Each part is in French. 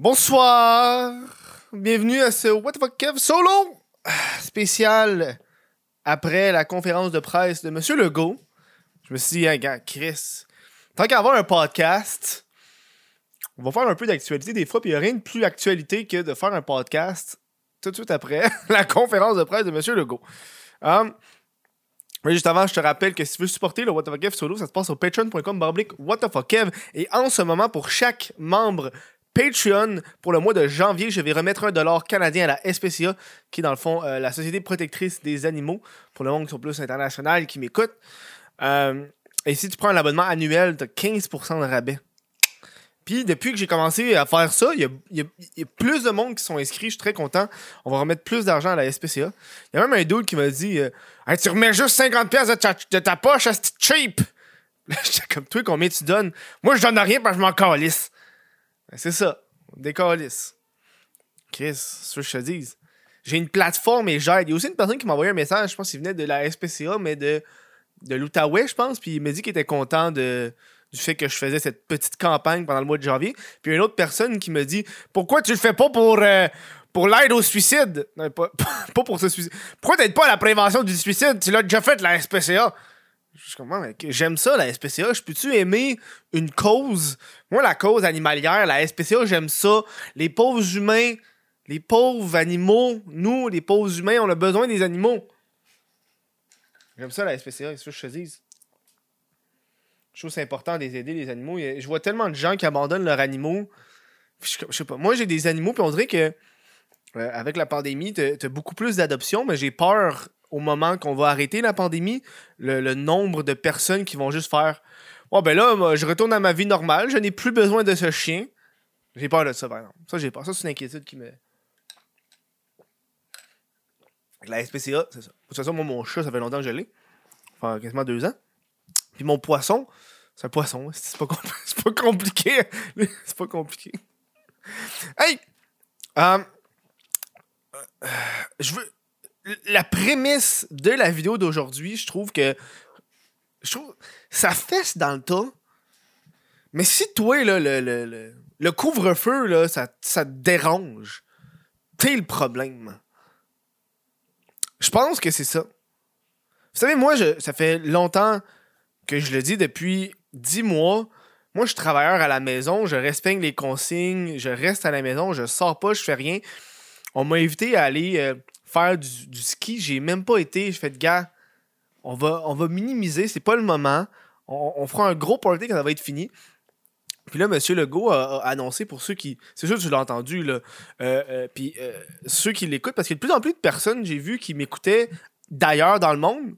Bonsoir! Bienvenue à ce What the fuck Kev solo spécial après la conférence de presse de Monsieur Legault. Je me suis dit, hey, gars, Chris, tant qu'à avoir un podcast, on va faire un peu d'actualité des fois, puis il n'y a rien de plus actualité que de faire un podcast tout de suite après la conférence de presse de Monsieur Legault. Um, mais juste avant, je te rappelle que si tu veux supporter le What the fuck Kev solo, ça se passe au patreon.com barblique What the fuck Kev. Et en ce moment, pour chaque membre Patreon pour le mois de janvier. Je vais remettre un dollar canadien à la SPCA, qui est dans le fond euh, la Société protectrice des animaux, pour le monde qui sont plus international qui m'écoute. Euh, et si tu prends un abonnement annuel, tu as 15% de rabais. Puis depuis que j'ai commencé à faire ça, il y, a, plus de monde qui sont inscrits. Je suis très content. On va remettre plus d'argent à la SPCA. Il y a même un dude qui m'a dit euh, Tu remets juste 50$ de ta, de ta poche à ce cheap. J'étais comme toi, combien tu donnes Moi, je donne rien parce que je m'en calisse. Ben, c'est ça. Des calices. Chris, ce que je te dis. J'ai une plateforme et j'aide. Il y a aussi une personne qui m'a envoyé un message, je pense qu'il venait de la SPCA, mais de, de l'Outaouais, je pense. Puis il m'a dit qu'il était content du fait que je faisais cette petite campagne pendant le mois de janvier. Puis une autre personne qui me dit Pourquoi tu le fais pas pour, euh, pour l'aide au suicide Non, pas, pour ce suicide. Pourquoi t'aides pas à la prévention du suicide? Tu l'as déjà fait, la SPCA. J'aime ça, la SPCA. Je peux-tu aimer une cause? Moi, la cause animalière, la SPCA, j'aime ça. Les pauvres humains, les pauvres animaux, nous, les pauvres humains, on a besoin des animaux. J'aime ça, la SPCA, c'est ce que je te. Je trouve c'est important d'aider les animaux. Je vois tellement de gens qui abandonnent leurs animaux. Je, sais pas. Moi, j'ai des animaux, puis on dirait que euh, avec la pandémie, t'as as beaucoup plus d'adoptions, mais j'ai peur au moment qu'on va arrêter la pandémie, le, nombre de personnes qui vont juste faire Bon, ben là, je retourne à ma vie normale, je n'ai plus besoin de ce chien. J'ai peur de ça, par exemple. Ça, j'ai peur. Ça, c'est une inquiétude qui me. La SPCA, c'est ça. De toute façon, moi, mon chat, ça fait longtemps que je l'ai. Enfin, quasiment deux ans. Puis mon poisson, c'est un poisson. C'est pas, pas compliqué. c'est pas compliqué. Hey! Euh, euh, je veux la prémisse de la vidéo d'aujourd'hui, je trouve que. Je trouve. Ça fesse dans le tas. Mais si toi, là, le, le, le, couvre-feu, là, ça, ça te dérange, t'es le problème. Je pense que c'est ça. Vous savez, moi, je, ça fait longtemps que je le dis depuis dix mois. Moi, je suis travailleur à la maison, je respecte les consignes, je reste à la maison, je sors pas, je fais rien. On m'a invité à aller euh, faire du, ski. J'ai même pas été. Fais de gars, on va, on va minimiser, c'est pas le moment. On, fera un gros party quand ça va être fini. Puis là, M. Legault a, annoncé pour ceux qui. C'est sûr que je l'ai entendu, là. Euh, euh, puis euh, ceux qui l'écoutent, parce qu'il y a de plus en plus de personnes, j'ai vu, qui m'écoutaient d'ailleurs dans le monde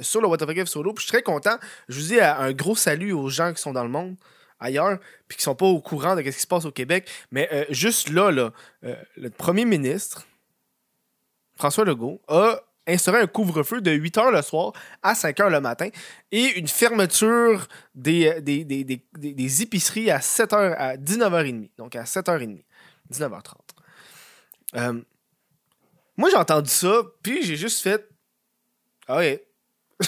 sur le What Solo. Puis je suis très content. Je vous dis un gros salut aux gens qui sont dans le monde ailleurs, puis qui sont pas au courant de ce qui se passe au Québec. Mais juste là, là le premier ministre, François Legault, a instauré un couvre-feu de 8 h le soir à 5 h le matin et une fermeture des, des, des, des épiceries à 7 h à 19h30. Donc à 7h30, 19h30. Euh, moi, j'ai entendu ça, puis j'ai juste fait. Ah ouais.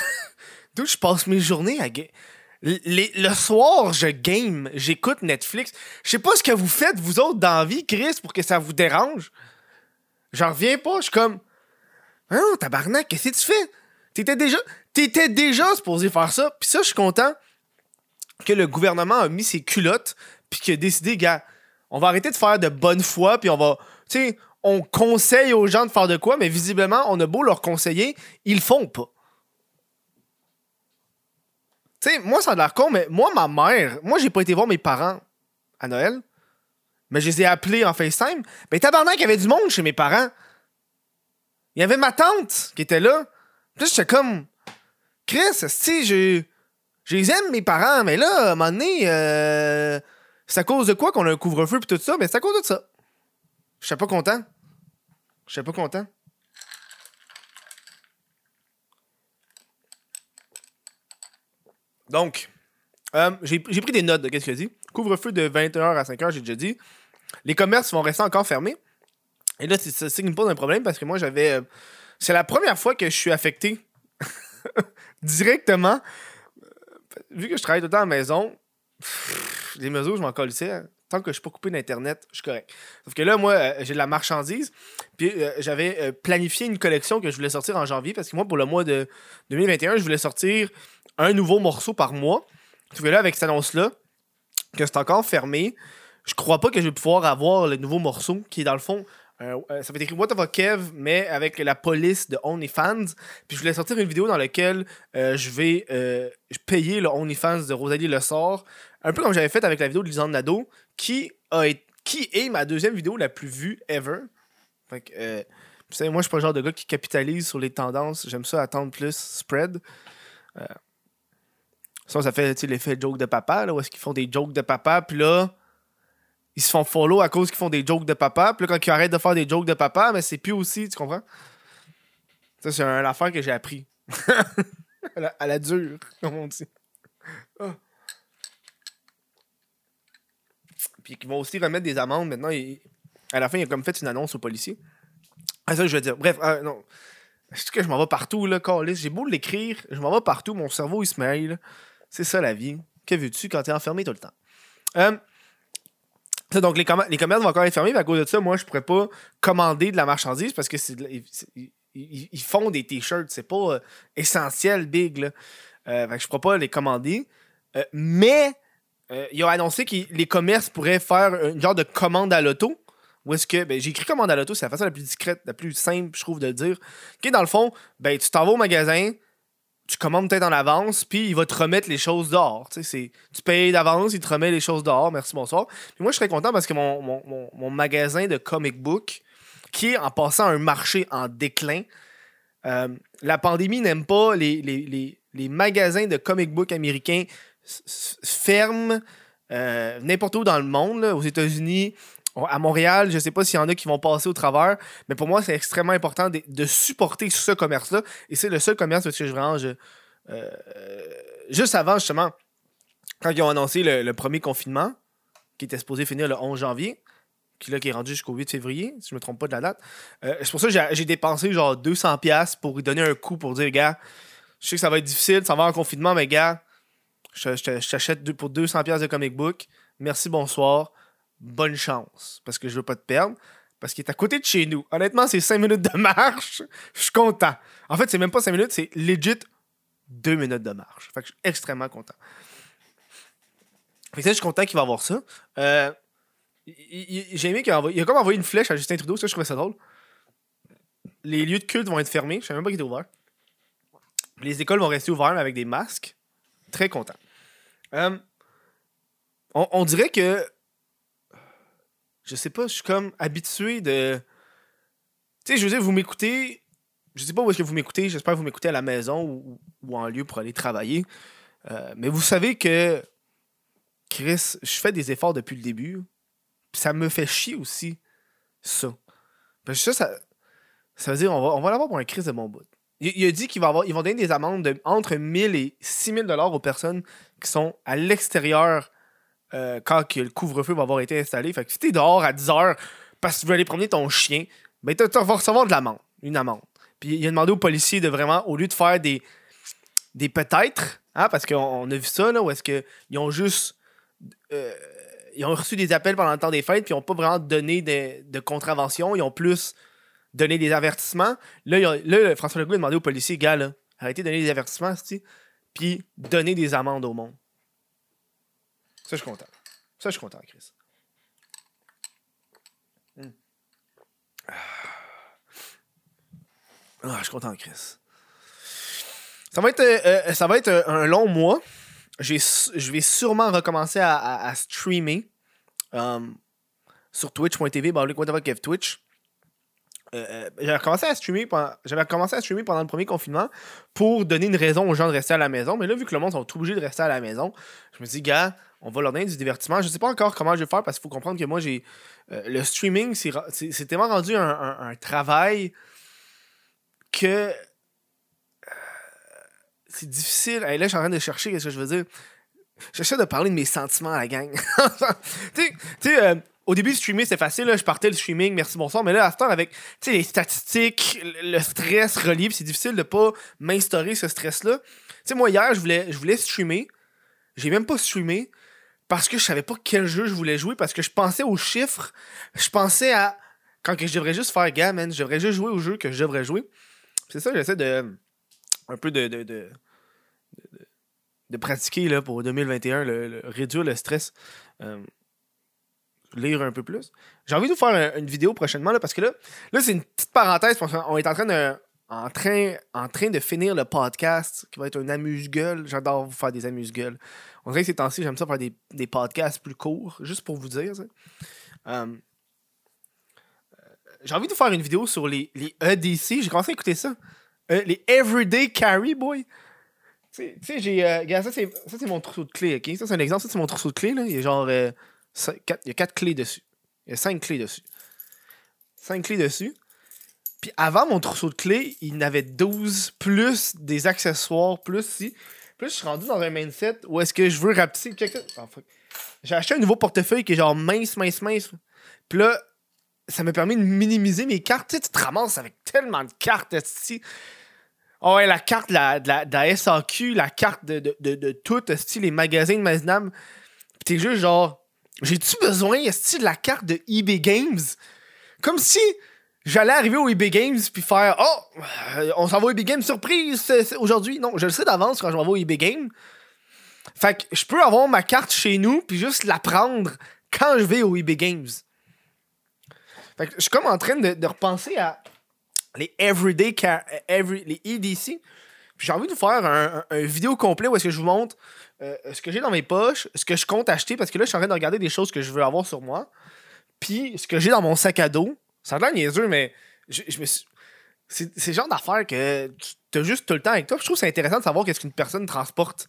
D'où je passe mes journées à. le soir, je game, j'écoute Netflix. Je sais pas ce que vous faites, vous autres, dans vie, Chris, pour que ça vous dérange. J'en reviens pas. Je suis comme. Hein, tabarnak, qu'est-ce que tu fais? T'étais déjà. T'étais déjà supposé faire ça. Puis ça, je suis content que le gouvernement a mis ses culottes. Puis qu'il a décidé, gars, on va arrêter de faire de bonne foi. Puis on va. Tu sais, on conseille aux gens de faire de quoi, mais visiblement, on a beau leur conseiller, ils le font pas. Tu sais, moi, ça a l'air con, mais moi, ma mère, moi, j'ai pas été voir mes parents à Noël. Mais je les ai appelés en FaceTime. Mais tabarnak, il y avait du monde chez mes parents. Il y avait ma tante qui était là. Puis j'étais comme. Chris, si je. Je les aime, mes parents, mais là, à un moment donné, euh, c'est à cause de quoi qu'on a un couvre-feu et tout ça? Mais c'est à cause de ça. Je suis pas content. Je suis pas content. Donc, euh, j'ai pris des notes de qu'est-ce a dit. Couvre-feu de 20h à 5h, j'ai déjà dit. Les commerces vont rester encore fermés. Et là, ça qui me pose un problème parce que moi, j'avais. Euh, c'est la première fois que je suis affecté directement. Vu que je travaille tout le temps à la maison, les mesures, je m'en colissais. Hein. tant que je suis pas coupé d'Internet, je suis correct. Sauf que là, moi, euh, j'ai de la marchandise. Puis euh, j'avais euh, planifié une collection que je voulais sortir en janvier parce que moi, pour le mois de 2021, je voulais sortir un nouveau morceau par mois. Sauf que là, avec cette annonce-là, que c'est encore fermé, je crois pas que je vais pouvoir avoir le nouveau morceau qui est dans le fond. euh, ça va être écrit What a Kev, mais avec la police de OnlyFans. Puis je voulais sortir une vidéo dans laquelle euh, je vais euh, payer le OnlyFans de Rosalie Le Sort. Un peu comme j'avais fait avec la vidéo de Lisande Nadeau, qui, a qui est ma deuxième vidéo la plus vue ever. Fait que, vous savez, moi, je suis pas le genre de gars qui capitalise sur les tendances. J'aime ça attendre plus, spread. Euh, ça, ça fait l'effet joke de papa, là, où est-ce qu'ils font des jokes de papa, puis là, ils se font follow à cause qu'ils font des jokes de papa, puis là, quand ils arrêtent de faire des jokes de papa, mais c'est plus aussi, tu comprends? Ça, c'est une affaire que j'ai appris. à, la, dure, comme on dit. Ah. Puis qu'ils vont aussi remettre des amendes maintenant. il- à la fin, il a comme fait une annonce aux policiers. Ah, ça, je veux dire. Bref, ah, non. C'est que je m'en vais partout, là, câlisse. J'ai beau l'écrire, je m'en vais partout, mon cerveau, il se mêle. C'est ça, la vie. Que veux-tu quand t'es enfermé tout le temps? Euh, donc, les, commer- les commerces vont encore être fermés, à cause de ça, moi, je pourrais pas commander de la marchandise parce que ils, font des t-shirts. C'est pas euh, essentiel, big, là. Euh, pourrais pas les commander. Euh, mais, ils ont annoncé que les commerces pourraient faire une genre de commande à l'auto. Où est-ce que. Ben, j'ai écrit commande à l'auto, c'est la façon la plus discrète, la plus simple, je trouve, de le dire. Dans le fond, ben, tu t'en vas au magasin, tu commandes peut-être en avance, puis il va te remettre les choses dehors. Tu payes d'avance, il te remet les choses dehors. Merci, bonsoir. Puis moi, je serais content parce que mon, mon, mon- magasin de comic book, qui est en passant un marché en déclin, euh, la pandémie n'aime pas les, les, les, les magasins de comic book américains ferment euh, n'importe où dans le monde, aux États-Unis. À Montréal, je sais pas s'il y en a qui vont passer au travers, mais pour moi, c'est extrêmement important de, supporter ce commerce-là. Et c'est le seul commerce parce que je je- euh, juste avant, justement, quand ils ont annoncé le, premier confinement, qui était supposé finir le 11 janvier, qui, là, qui est rendu jusqu'au 8 février, si je me trompe pas de la date, euh, c'est pour ça que j'ai- dépensé genre 200$ pour lui donner un coup pour dire, gars, je sais que ça va être difficile, ça va en confinement, mais gars, je, je te- je t'achète pour 200$ de comic book. Merci, bonsoir. Bonne chance. Parce que je veux pas te perdre. Parce qu'il est à côté de chez nous. Honnêtement, c'est 5 minutes de marche. Je suis content. En fait, c'est même pas 5 minutes, c'est legit 2 minutes de marche. Fait que je suis extrêmement content. Fait ça, je suis content qu'il va avoir ça. Euh, J'ai aimé qu'il il a comme envoyé une flèche à Justin Trudeau. Ça, je trouvais ça drôle. Les lieux de culte vont être fermés. Je savais même pas qu'ils étaient ouverts. Les écoles vont rester ouvertes avec des masques. Très content. Euh, on dirait que. Je sais pas, je suis comme habitué de. Tu sais, je veux dire, vous m'écoutez. Je sais pas où est-ce que vous m'écoutez. J'espère que vous m'écoutez à la maison ou, en lieu pour aller travailler. Euh, mais vous savez que. Chris, je fais des efforts depuis le début. Ça me fait chier aussi. Ça. Ça, veut dire on va, on va l'avoir pour un Chris de mon bout. Il, a dit qu'ils vont donner des amendes de entre 1000 et 6000 dollars aux personnes qui sont à l'extérieur euh, quand le couvre-feu va avoir été installé. Fait que si t'es dehors à 10 heures parce que tu veux aller promener ton chien, ben tu vas recevoir de l'amende, une amende. Puis il a demandé aux policiers de vraiment, au lieu de faire des, des peut-être, hein, parce qu'on on a vu ça, là, où est-ce qu'ils ont juste. euh, ils ont reçu des appels pendant le temps des fêtes, puis ils n'ont pas vraiment donné de, de contravention. Ils ont plus donné des avertissements. Là, François Legault a demandé aux policiers, gars, là, arrêtez de donner des avertissements, puis donner des amendes au monde. Ça, je suis content. Ça, je suis content, Chris. Hmm. Ah, je suis content, Chris. Ça va être, euh, euh, ça va être euh, un long mois. Je vais sûrement recommencer à, à- à streamer um, sur twitch.tv, Twitch? Euh, euh, j'avais commencé à streamer pendant, j'avais commencé à streamer pendant le premier confinement pour donner une raison aux gens de rester à la maison. Mais là, vu que le monde sont obligés de rester à la maison, je me dis, gars, on va leur donner du divertissement. Je sais pas encore comment je vais faire parce qu'il faut comprendre que moi, j'ai. euh, le streaming, c'est c'est tellement rendu un, travail que. c'est difficile. Hey, là, je suis en train de chercher qu'est-ce que je veux dire. J'essaie de parler de mes sentiments à la gang. tu sais- au début, streamer, c'est facile. je partais le streaming, merci, bonsoir. Mais là, à ce temps, avec les statistiques, le le stress relié, c'est difficile de pas m'instaurer ce stress-là. Tu sais, moi, hier, je voulais, je voulais streamer. J'ai même pas streamé parce que je savais pas quel jeu je voulais jouer, parce que je pensais aux chiffres, je pensais à quand je devrais juste faire gars, man, je devrais juste jouer au jeu que je devrais jouer. C'est ça, j'essaie de un peu de, de, de, de, pratiquer là, pour 2021, le, réduire le stress. Euh, lire un peu plus. J'ai envie de vous faire une vidéo prochainement là, parce que là, là c'est une petite parenthèse. Parce on est en train de en train, en train de finir le podcast qui va être un amuse-gueule. J'adore vous faire des amuse-gueules. On dirait que ces temps-ci, j'aime ça faire des, des, podcasts plus courts, juste pour vous dire. Euh, euh, j'ai envie de vous faire une vidéo sur les, les EDC. J'ai commencé à écouter ça. Euh, les Everyday Carry Boy. Tu sais, j'ai. Ça, c'est mon trousseau de clé, ok? Ça, c'est un exemple. Ça, c'est mon trousseau de clé. là. Il est genre. Euh, 4, il y a quatre clés dessus. Il y a cinq clés dessus. Cinq clés dessus. Puis avant mon trousseau de clés, il y avait 12 plus des accessoires, plus si. Plus je suis rendu dans un mindset où est-ce que je veux rapetisser. J'ai acheté un nouveau portefeuille qui est genre mince, mince, mince. Puis là, ça m'a permis de minimiser mes cartes. Tu, sais, tu te ramasses avec tellement de cartes ici. Oh ah ouais, la carte de la, de la, SAQ, la carte de, de, de, de tout, les magasins de Mazinam. Puis t'es juste genre, j'ai-tu besoin de la carte de eBay Games? Comme si j'allais arriver au eBay Games puis faire Oh, euh, on s'en va au eBay Games surprise aujourd'hui. Non, je le sais d'avance quand je m'en vais au eBay Games. Fait que je peux avoir ma carte chez nous puis juste la prendre quand je vais au eBay Games. Fait que je suis comme en train de, repenser à les Everyday every, les EDC. J'ai envie de vous faire un, vidéo complet où est-ce que je vous montre euh, ce que j'ai dans mes poches, ce que je compte acheter, parce que là, je suis en train de regarder des choses que je veux avoir sur moi. Puis ce que j'ai dans mon sac à dos, ça a l'air niaiseux, mais je, me C'est, le genre d'affaires que tu as juste tout le temps avec toi. Je trouve c'est intéressant de savoir qu'est-ce qu'une personne transporte.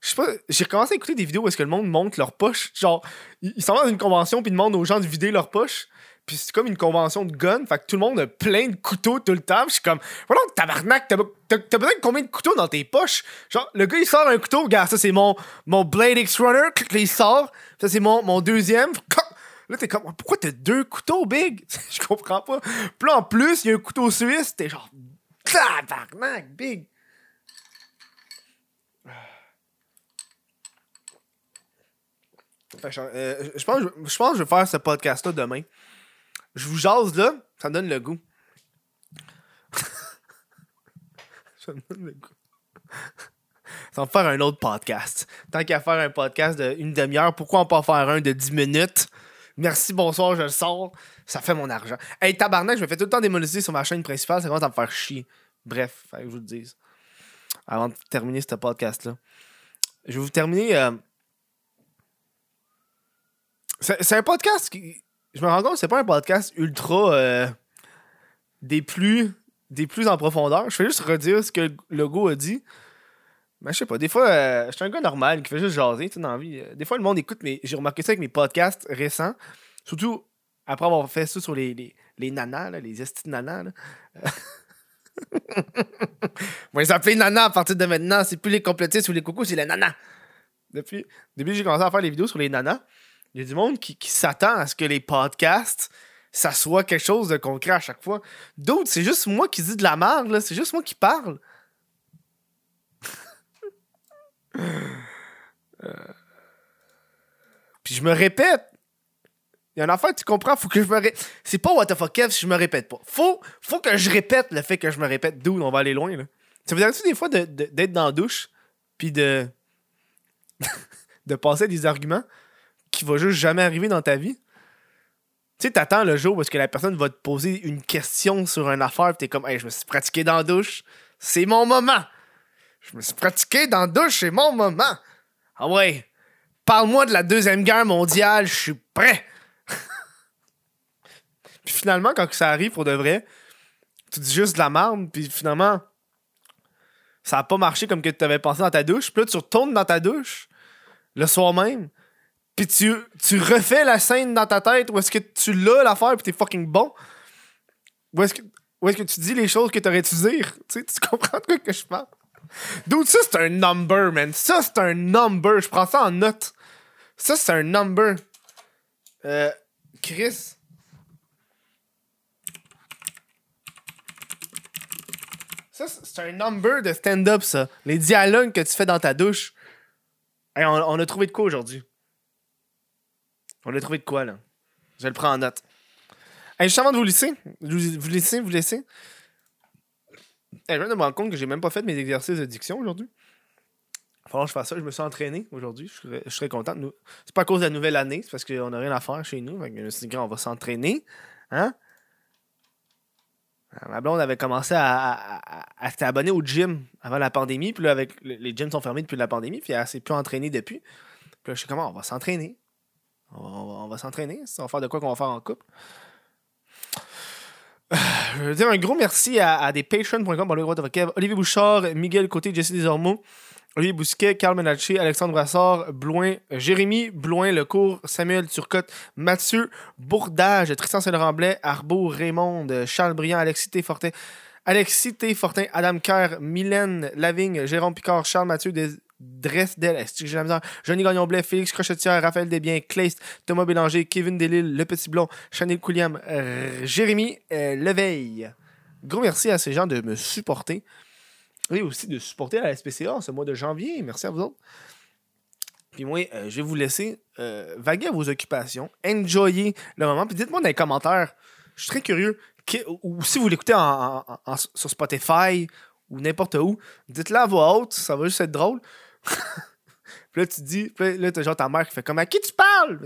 Je sais pas, j'ai recommencé à écouter des vidéos où est-ce que le monde monte leur poche. Genre, ils s'en vont dans une convention puis demandent aux gens de vider leur poche. Puis c'est comme une convention de gun. Fait que tout le monde a plein de couteaux tout le temps. je suis comme, voilà, tabarnak, t'as, t'as, besoin de combien de couteaux dans tes poches? Genre, le gars, il sort un couteau. Regarde, ça, c'est mon, mon Blade X-Runner. Il sort. Ça, c'est mon, mon deuxième. Là, t'es comme, pourquoi t'as deux couteaux, Big? Je comprends pas. Puis là, en plus, il y a un couteau suisse. T'es genre, tabarnak, Big. Euh, je, pense, je pense que je vais faire ce podcast-là demain. Je vous jase là, ça me donne le goût. ça me donne le goût. Ça va faire un autre podcast. Tant qu'à faire un podcast d'une demi-heure, pourquoi on peut en faire un de 10 minutes? Merci, bonsoir, je le sors. Ça fait mon argent. Hey, tabarnak, je me fais tout le temps démonétiser sur ma chaîne principale. Ça commence à me faire chier. Bref, que je vous le dise. Avant de terminer ce podcast-là. Je vais vous terminer. Euh, c'est un podcast qui. Je me rends compte que c'est pas un podcast ultra. Euh, des plus. Des plus en profondeur. Je vais juste redire ce que le a dit. Mais je sais pas, des fois, euh, je suis un gars normal qui fait juste jaser, tu dans la vie. Des fois, le monde écoute, mais j'ai remarqué ça avec mes podcasts récents. Surtout après avoir fait ça sur les, les, nanas, les estis nanas. Là. On va les appeler nanas à partir de maintenant. C'est plus les complétistes ou les coucous, c'est les nanas. Depuis, depuis j'ai commencé à faire les vidéos sur les nanas, il y a du monde qui, qui s'attend à ce que les podcasts, ça soit quelque chose de concret à chaque fois. D'autres, c'est juste moi qui dis de la merde, c'est juste moi qui parle. Euh, puis je me répète. Il y a une affaire, tu comprends? Faut que je me répète. C'est pas what the fuck Kev si je me répète pas. Faut, faut que je répète le fait que je me répète. D'où on va aller loin, là. Ça vous arrive des fois d'être dans la douche, puis de. de passer des arguments qui vont juste jamais arriver dans ta vie? Tu sais, t'attends le jour parce que la personne va te poser une question sur une affaire, pis t'es comme, hey, je me suis pratiqué dans la douche. C'est mon moment. Je me suis pratiqué dans la douche, c'est mon moment. Ah ouais, parle-moi de la Deuxième Guerre mondiale, je suis prêt. puis finalement, quand ça arrive pour de vrai, tu dis juste de la merde, puis finalement, ça a pas marché comme que tu avais pensé dans ta douche. Puis là, tu retournes dans ta douche le soir même, puis tu, tu refais la scène dans ta tête où est-ce que tu l'as l'affaire, puis t'es fucking bon. Où est-ce que, est que tu dis les choses que t'aurais dû dire? Tu, sais, tu comprends de quoi que je parle? Dude, ça, c'est un number, man. Ça, c'est un number. Je prends ça en note. Ça, c'est un number. Euh, Chris. Ça, c'est un number de stand-up, ça. Les dialogues que tu fais dans ta douche. on, a trouvé de quoi aujourd'hui? On a trouvé de quoi, là? Je le prends en note. Hey, juste avant de vous laisser, vous, vous laisser, vous laisser. Hey, je viens de me rendre compte que j'ai même pas fait mes exercices de diction aujourd'hui. Il que je fasse ça. Je me suis entraîné aujourd'hui. Je serais, content. C'est pas à cause de la nouvelle année, c'est parce qu'on n'a rien à faire chez nous. Fait que suis on va s'entraîner. Hein? Euh, Ma blonde avait commencé à, abonnée au gym avant la pandémie. Puis là, avec, le- les gyms sont fermés depuis la pandémie. Puis elle s'est plus entraînée depuis. Puis là, je sais comment, on va s'entraîner. On va, on va- s'entraîner. On va faire de quoi qu'on va faire en couple. Je veux dire un gros merci à, à des patrons.com, Olivier Bouchard, Miguel Côté, Jesse Desormeaux, Olivier Bousquet, Carl Menacci, Alexandre Brassard, Bloin, Jérémy Bloin, Lecourt, Samuel Turcotte, Mathieu Bourdage, Tristan Saint-Laurent-Blais, Arbeau, Raymond, Charles Briand, Alexis T. Fortin, Alexis Adam Kerr, Mylène Lavigne, Jérôme Picard, Charles Mathieu Des- Dresdel, est-ce que j'ai la misère? Johnny Gagnon-Blais, Félix Crochetière, Raphaël Desbiens, Kleist, Thomas Bélanger, Kevin Delille, Le Petit Blond, Chanel Couliam, euh, Jérémy euh, Leveille. Gros merci à ces gens de me supporter. Et aussi de supporter la SPCA ce mois de janvier. Merci à vous autres. Puis moi, euh, je vais vous laisser euh, vaguer à vos occupations, enjoyer le moment. Puis dites-moi dans les commentaires, je suis très curieux, ou, si vous l'écoutez sur Spotify ou n'importe où, dites-le à voix haute, ça va juste être drôle. Puis là, tu dis, puis là, t'as genre ta mère qui fait comme à qui tu parles?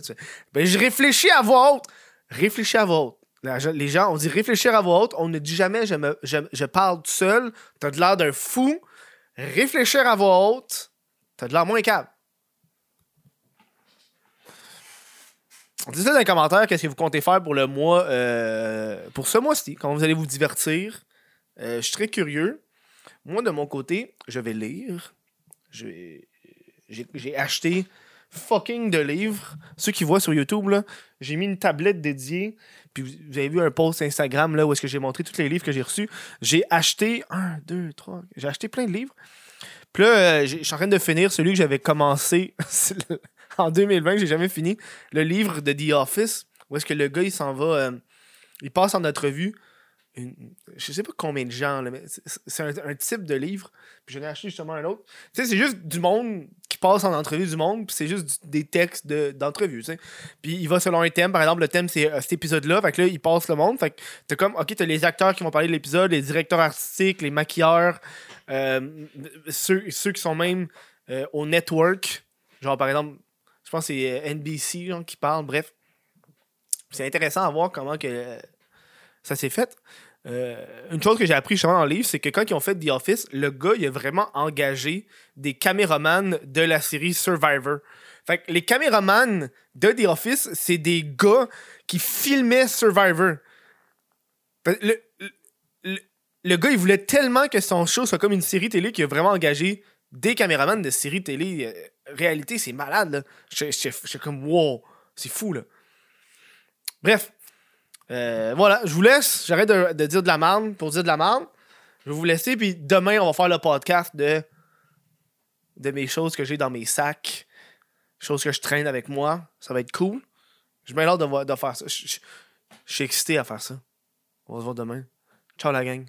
Ben, je réfléchis à voix haute. Réfléchis à voix haute. Les gens, on dit réfléchir à voix haute. On ne dit jamais je, me- je, je parle tout seul. T'as de l'air d'un fou. Réfléchir à voix haute. T'as de l'air moins calme. Dites-le dans les commentaires qu'est-ce que vous comptez faire pour le mois, euh, pour ce mois-ci, comment vous allez vous divertir? Euh, je suis très curieux. Moi, de mon côté, je vais lire. J'ai acheté fucking de livres. Ceux qui voient sur YouTube, j'ai mis une tablette dédiée. Puis vous avez vu un post Instagram là, où est-ce que j'ai montré tous les livres que j'ai reçus. J'ai acheté un, deux, trois. J'ai acheté plein de livres. Puis là, euh, je suis en train de finir celui que j'avais commencé en 2020, que j'ai jamais fini. Le livre de The Office, où est-ce que le gars, il s'en va. euh, il passe en entrevue. Je sais pas combien de gens, là, mais c'est- un, type de livre. Puis j'en ai acheté justement un autre. Tu sais, c'est juste du monde qui passe en entrevue du monde, puis c'est juste des textes de- d'entrevue. Puis il va selon un thème. Par exemple, le thème, c'est euh, cet épisode-là. Fait que là, il passe le monde. Fait que t'as comme, OK, t'as les acteurs qui vont parler de l'épisode, les directeurs artistiques, les maquilleurs, euh, ceux, ceux qui sont même euh, au network. Genre, par exemple, je pense que c'est NBC qui parle. Bref. C'est intéressant à voir comment que ça s'est fait. Euh, une chose que j'ai appris justement dans le livre, c'est que quand ils ont fait The Office, le gars, il a vraiment engagé des caméramans de la série Survivor. Fait que les caméramans de The Office, c'est des gars qui filmaient Survivor. Le, le, le- gars, il voulait tellement que son show soit comme une série télé qu'il a vraiment engagé des caméramans de série télé. Euh, réalité, c'est malade, là. J'étais- j'étais comme, wow, c'est fou, là. Bref. Euh, voilà, je vous laisse. J'arrête de, dire de la merde pour dire de la merde. Je vais vous laisser, puis demain, on va faire le podcast de, de mes choses que j'ai dans mes sacs. Choses que je traîne avec moi. Ça va être cool. Je me hâte de, de faire ça. Je suis excité à faire ça. On se voir demain. Ciao la gang.